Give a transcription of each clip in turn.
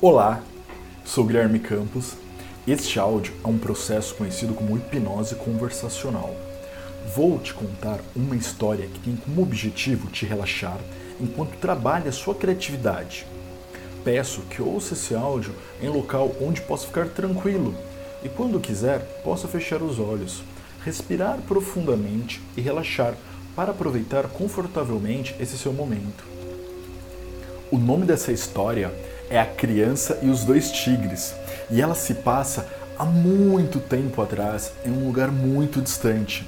Olá, sou Guilherme Campos. Este áudio é um processo conhecido como hipnose conversacional. Vou te contar uma história que tem como objetivo te relaxar enquanto trabalha sua criatividade. Peço que ouça esse áudio em local onde possa ficar tranquilo e, quando quiser, possa fechar os olhos, respirar profundamente e relaxar para aproveitar confortavelmente esse seu momento. O nome dessa história é A Criança e os Dois Tigres e ela se passa há muito tempo atrás, em um lugar muito distante.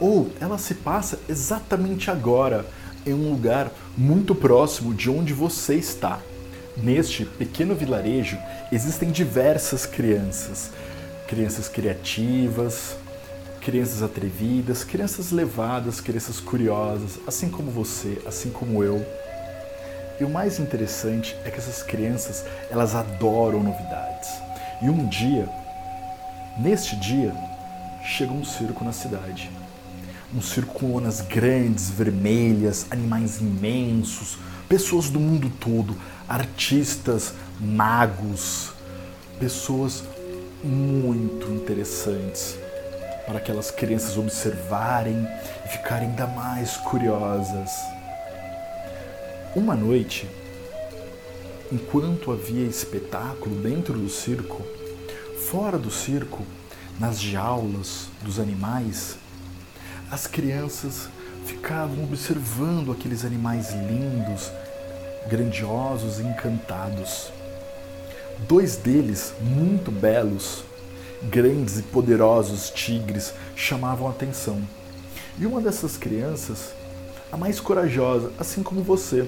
Ou ela se passa exatamente agora, em um lugar muito próximo de onde você está. Neste pequeno vilarejo existem diversas crianças. Crianças criativas, crianças atrevidas, crianças levadas, crianças curiosas, assim como você, assim como eu. E o mais interessante é que essas crianças, elas adoram novidades. E um dia, neste dia, chega um circo na cidade. Um circo com lonas grandes, vermelhas, animais imensos, pessoas do mundo todo, artistas, magos, pessoas muito interessantes para aquelas crianças observarem e ficarem ainda mais curiosas. Uma noite, enquanto havia espetáculo dentro do circo, fora do circo, nas jaulas dos animais, as crianças ficavam observando aqueles animais lindos, grandiosos e encantados. Dois deles, muito belos, grandes e poderosos tigres, chamavam a atenção. E uma dessas crianças, a mais corajosa, assim como você,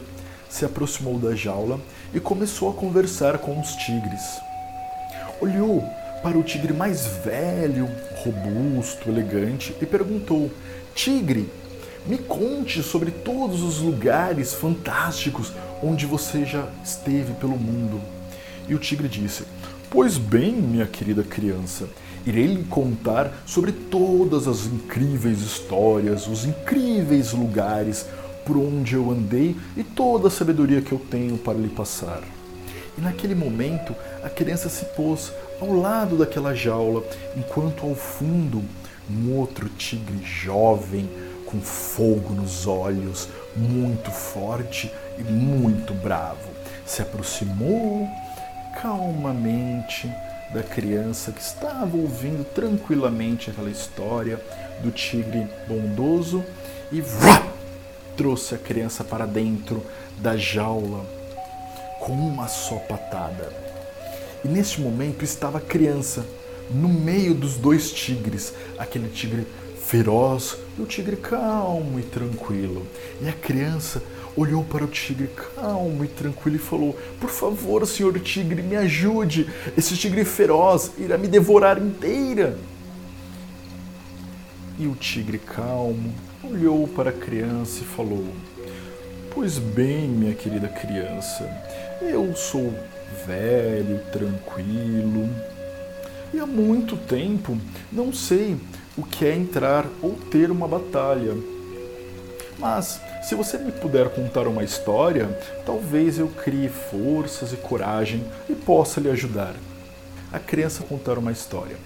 se aproximou da jaula e começou a conversar com os tigres. Olhou para o tigre mais velho, robusto, elegante e perguntou: Tigre, me conte sobre todos os lugares fantásticos onde você já esteve pelo mundo. E o tigre disse: Pois bem, minha querida criança, irei lhe contar sobre todas as incríveis histórias, os incríveis lugares por onde eu andei e toda a sabedoria que eu tenho para lhe passar. E naquele momento, a criança se pôs ao lado daquela jaula, enquanto ao fundo um outro tigre jovem, com fogo nos olhos, muito forte e muito bravo, se aproximou calmamente da criança que estava ouvindo tranquilamente aquela história do tigre bondoso e vrá, trouxe a criança para dentro da jaula com uma só patada. E neste momento estava a criança no meio dos dois tigres, aquele tigre feroz e o tigre calmo e tranquilo. E a criança olhou para o tigre calmo e tranquilo e falou: Por favor, senhor tigre, me ajude. Esse tigre feroz irá me devorar inteira. E o tigre calmo olhou para a criança e falou: Pois bem, minha querida criança, eu sou velho, tranquilo, e há muito tempo não sei o que é entrar ou ter uma batalha. Mas se você me puder contar uma história, talvez eu crie forças e coragem e possa lhe ajudar. A criança contar uma história.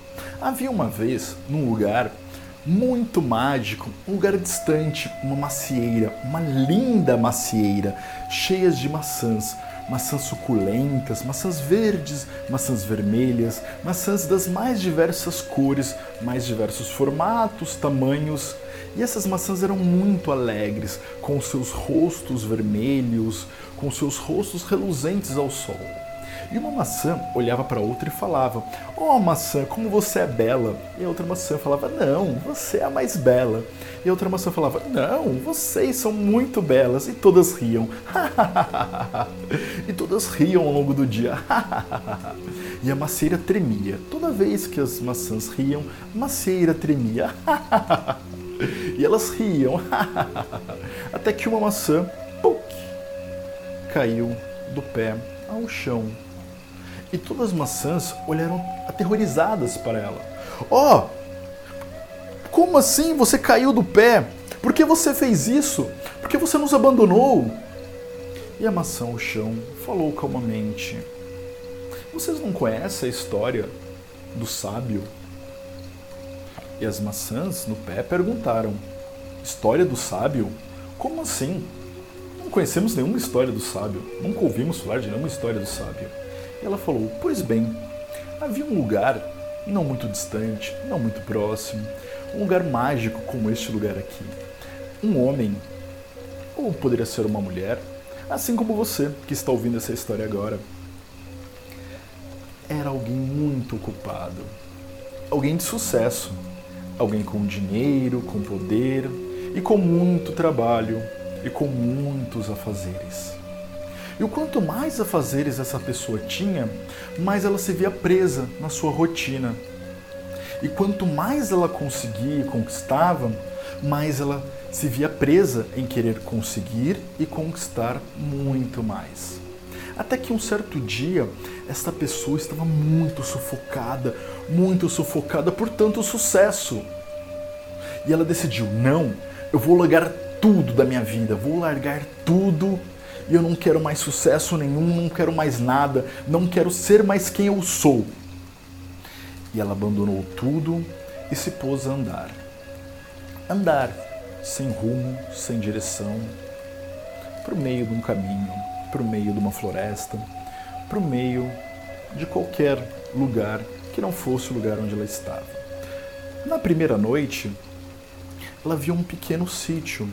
Havia uma vez, num lugar muito mágico, um lugar distante, uma macieira, uma linda macieira, cheia de maçãs, maçãs suculentas, maçãs verdes, maçãs vermelhas, maçãs das mais diversas cores, mais diversos formatos, tamanhos. E essas maçãs eram muito alegres, com seus rostos vermelhos, com seus rostos reluzentes ao sol. E uma maçã olhava para outra e falava: Oh, maçã, como você é bela! E a outra maçã falava: Não, você é a mais bela. E a outra maçã falava: Não, vocês são muito belas. E todas riam. e todas riam ao longo do dia. e a macieira tremia. Toda vez que as maçãs riam, a macieira tremia. e elas riam. Até que uma maçã, puk, caiu do pé ao chão e todas as maçãs olharam aterrorizadas para ela. Oh, como assim você caiu do pé? Por que você fez isso? Por que você nos abandonou? E a maçã ao chão falou calmamente: Vocês não conhecem a história do sábio? E as maçãs no pé perguntaram: História do sábio? Como assim? Não conhecemos nenhuma história do sábio, nunca ouvimos falar de nenhuma história do sábio. E ela falou: Pois bem, havia um lugar, não muito distante, não muito próximo, um lugar mágico como este lugar aqui. Um homem, ou poderia ser uma mulher, assim como você que está ouvindo essa história agora, era alguém muito ocupado, alguém de sucesso, alguém com dinheiro, com poder e com muito trabalho e com muitos afazeres. E o quanto mais afazeres essa pessoa tinha, mais ela se via presa na sua rotina. E quanto mais ela conseguia e conquistava, mais ela se via presa em querer conseguir e conquistar muito mais. Até que um certo dia, esta pessoa estava muito sufocada, muito sufocada por tanto sucesso. E ela decidiu: não, eu vou largar tudo da minha vida, vou largar tudo e eu não quero mais sucesso nenhum, não quero mais nada, não quero ser mais quem eu sou. E ela abandonou tudo e se pôs a andar. Andar sem rumo, sem direção, o meio de um caminho, para o meio de uma floresta, para o meio de qualquer lugar que não fosse o lugar onde ela estava. Na primeira noite, ela viu um pequeno sítio,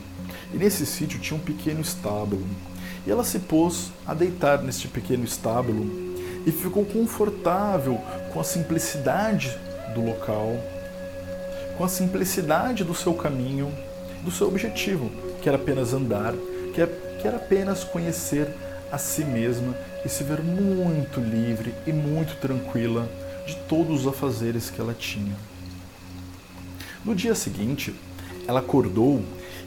e nesse sítio tinha um pequeno estábulo. E ela se pôs a deitar neste pequeno estábulo e ficou confortável com a simplicidade do local, com a simplicidade do seu caminho, do seu objetivo, que era apenas andar, que era apenas conhecer a si mesma e se ver muito livre e muito tranquila de todos os afazeres que ela tinha. No dia seguinte, ela acordou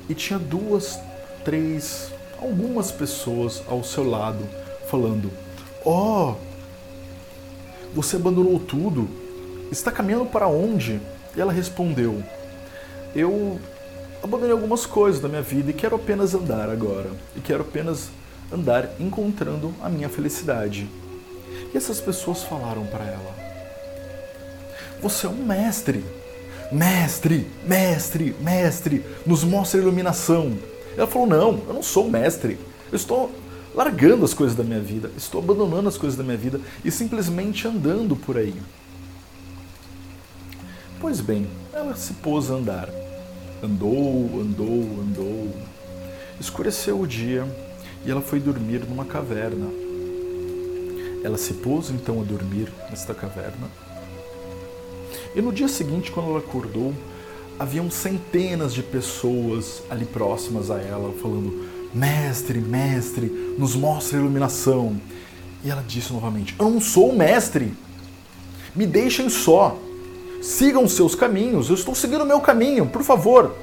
e tinha duas, três, algumas pessoas ao seu lado falando: Oh, você abandonou tudo? Está caminhando para onde? E ela respondeu: Eu abandonei algumas coisas da minha vida e quero apenas andar agora. E quero apenas andar encontrando a minha felicidade. E essas pessoas falaram para ela: Você é um mestre. Mestre, mestre, mestre, nos mostra a iluminação. Ela falou: Não, eu não sou mestre. Eu estou largando as coisas da minha vida, estou abandonando as coisas da minha vida e simplesmente andando por aí. Pois bem, ela se pôs a andar. Andou, andou, andou. Escureceu o dia e ela foi dormir numa caverna. Ela se pôs então a dormir nesta caverna. E no dia seguinte, quando ela acordou, haviam centenas de pessoas ali próximas a ela, falando: Mestre, mestre, nos mostre a iluminação. E ela disse novamente: Eu não sou o mestre. Me deixem só. Sigam seus caminhos. Eu estou seguindo o meu caminho, por favor.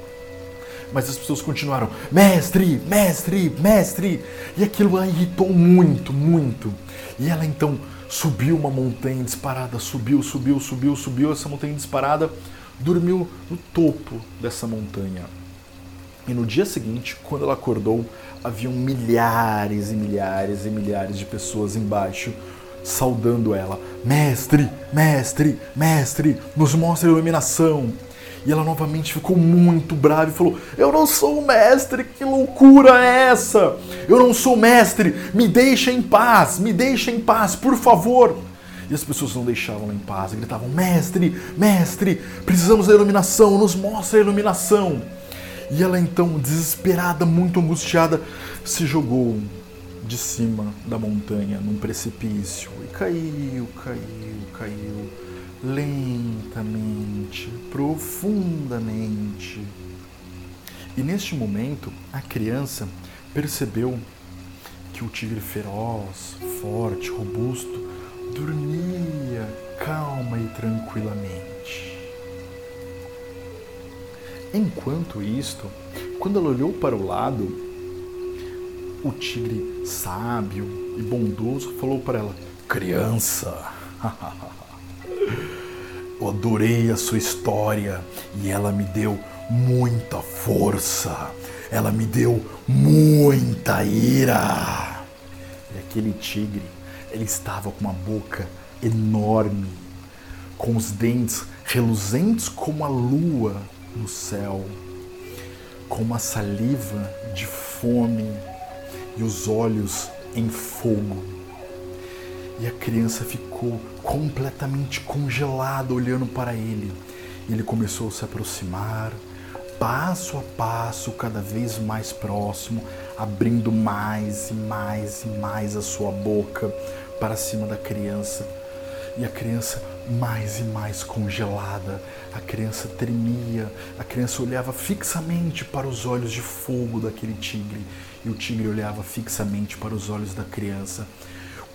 Mas as pessoas continuaram: Mestre, mestre, mestre. E aquilo a irritou muito, muito. E ela então subiu uma montanha disparada, subiu, subiu, subiu, subiu essa montanha disparada, dormiu no topo dessa montanha. E no dia seguinte, quando ela acordou, haviam milhares e milhares e milhares de pessoas embaixo saudando ela. Mestre, mestre, mestre, nos mostra a iluminação. E ela novamente ficou muito brava e falou: Eu não sou o mestre, que loucura é essa? Eu não sou mestre, me deixa em paz, me deixa em paz, por favor. E as pessoas não deixavam em paz, gritavam: Mestre, mestre, precisamos da iluminação, nos mostra a iluminação. E ela então, desesperada, muito angustiada, se jogou de cima da montanha num precipício e caiu, caiu, caiu lentamente, profundamente. E neste momento, a criança percebeu que o tigre feroz, forte, robusto, dormia calma e tranquilamente. Enquanto isto, quando ela olhou para o lado, o tigre sábio e bondoso falou para ela: Criança, adorei a sua história e ela me deu muita força, ela me deu muita ira. E aquele tigre, ele estava com uma boca enorme, com os dentes reluzentes como a lua no céu, com uma saliva de fome e os olhos em fogo. E a criança ficou completamente congelada olhando para ele. Ele começou a se aproximar, passo a passo, cada vez mais próximo, abrindo mais e mais e mais a sua boca para cima da criança. E a criança mais e mais congelada. A criança tremia, a criança olhava fixamente para os olhos de fogo daquele tigre e o tigre olhava fixamente para os olhos da criança.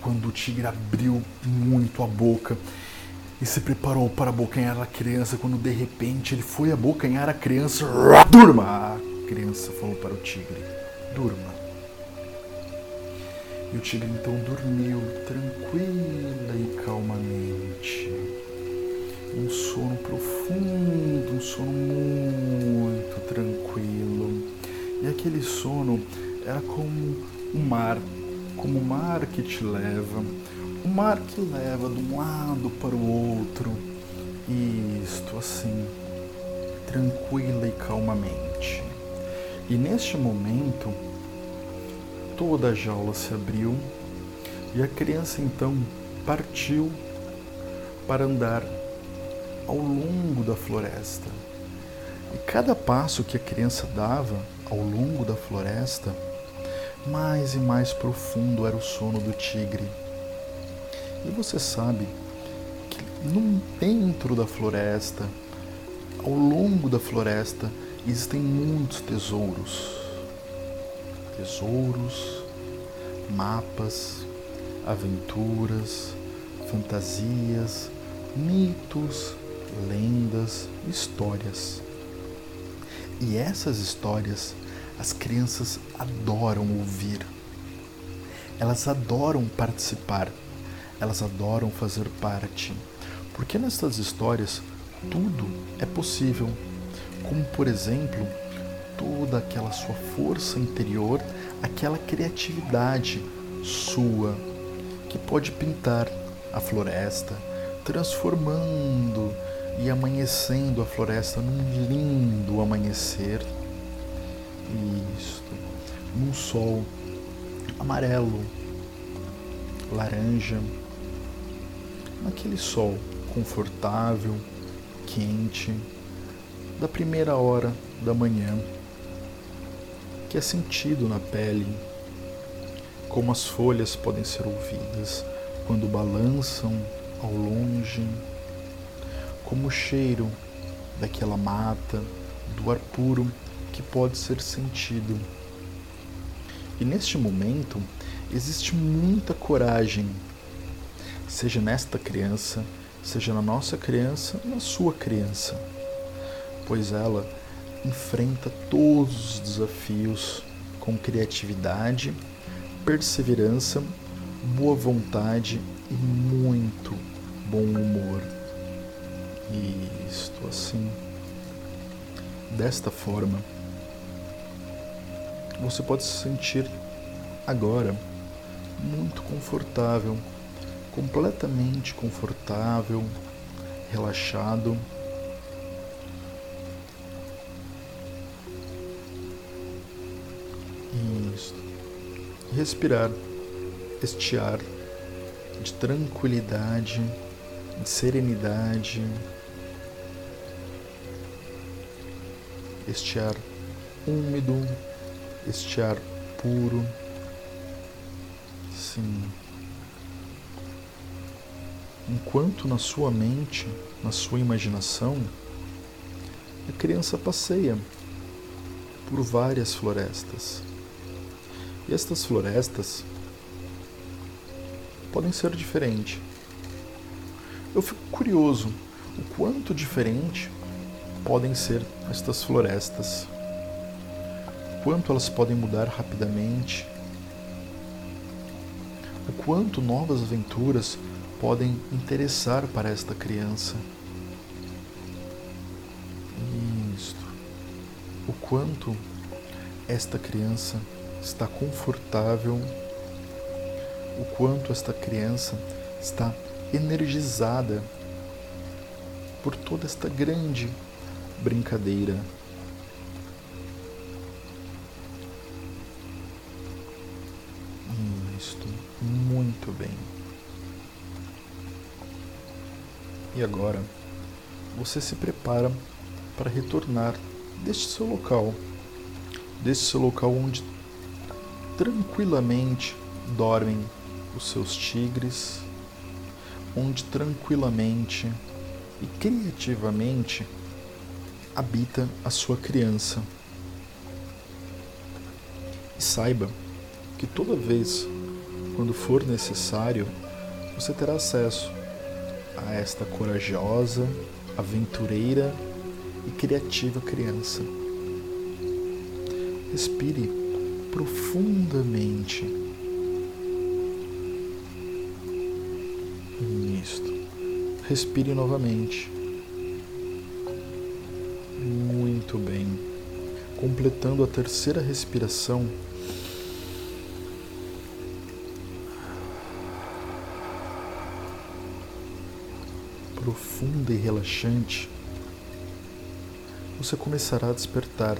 Quando o tigre abriu muito a boca e se preparou para abocanhar a criança, quando de repente ele foi abocanhar a criança, durma! A criança falou para o tigre: durma. E o tigre então dormiu tranquila e calmamente. Um sono profundo, um sono muito tranquilo. E aquele sono era como o mar, como o mar que te leva, o mar que leva de um lado para o outro. Isto assim, tranquila e calmamente. E neste momento, toda a jaula se abriu e a criança então partiu para andar ao longo da floresta. E cada passo que a criança dava ao longo da floresta, mais e mais profundo era o sono do tigre. E você sabe que no dentro da floresta, ao longo da floresta, existem muitos tesouros. Tesouros, mapas, aventuras, fantasias, mitos, lendas, histórias. E essas histórias as crianças adoram ouvir. Elas adoram participar. Elas adoram fazer parte. Porque nessas histórias tudo é possível. Como, por exemplo, toda aquela sua força interior, aquela criatividade sua que pode pintar a floresta, transformando e amanhecendo a floresta num lindo amanhecer isto. Num sol amarelo, laranja. Naquele sol confortável, quente, da primeira hora da manhã, que é sentido na pele, como as folhas podem ser ouvidas quando balançam ao longe, como o cheiro daquela mata, do ar puro que pode ser sentido. E neste momento existe muita coragem, seja nesta criança, seja na nossa criança, na sua criança, pois ela enfrenta todos os desafios com criatividade, perseverança, boa vontade e muito bom humor. E isto assim, desta forma, você pode se sentir agora muito confortável, completamente confortável, relaxado. Isso. Respirar este ar de tranquilidade, de serenidade, este ar úmido, este ar puro. Sim. Enquanto na sua mente, na sua imaginação, a criança passeia por várias florestas. E estas florestas podem ser diferentes. Eu fico curioso o quanto diferente podem ser estas florestas quanto elas podem mudar rapidamente, o quanto novas aventuras podem interessar para esta criança. Isto. O quanto esta criança está confortável, o quanto esta criança está energizada por toda esta grande brincadeira. Bem. E agora, você se prepara para retornar deste seu local, deste seu local onde tranquilamente dormem os seus tigres, onde tranquilamente e criativamente habita a sua criança. E saiba que toda vez quando for necessário, você terá acesso a esta corajosa, aventureira e criativa criança. Respire profundamente. Isto. Respire novamente. Muito bem. Completando a terceira respiração, profunda e relaxante, você começará a despertar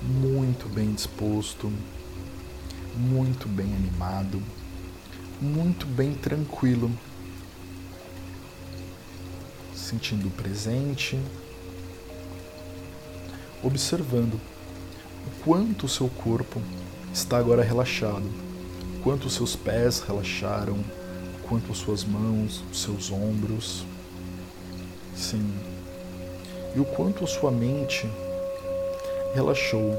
muito bem disposto, muito bem animado, muito bem tranquilo, sentindo o presente, observando o quanto o seu corpo está agora relaxado, quanto os seus pés relaxaram, quanto suas mãos, seus ombros. Sim. E o quanto sua mente relaxou.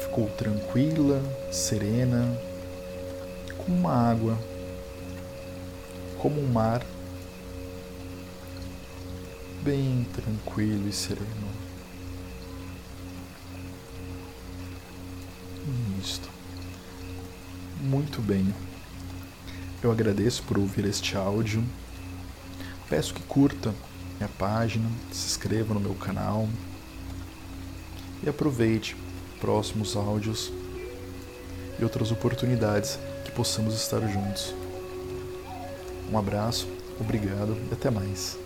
Ficou tranquila, serena, como uma água, como um mar, bem tranquilo e sereno. Isto. Muito bem. Eu agradeço por ouvir este áudio. Peço que curta minha página, se inscreva no meu canal e aproveite próximos áudios e outras oportunidades que possamos estar juntos. Um abraço, obrigado e até mais.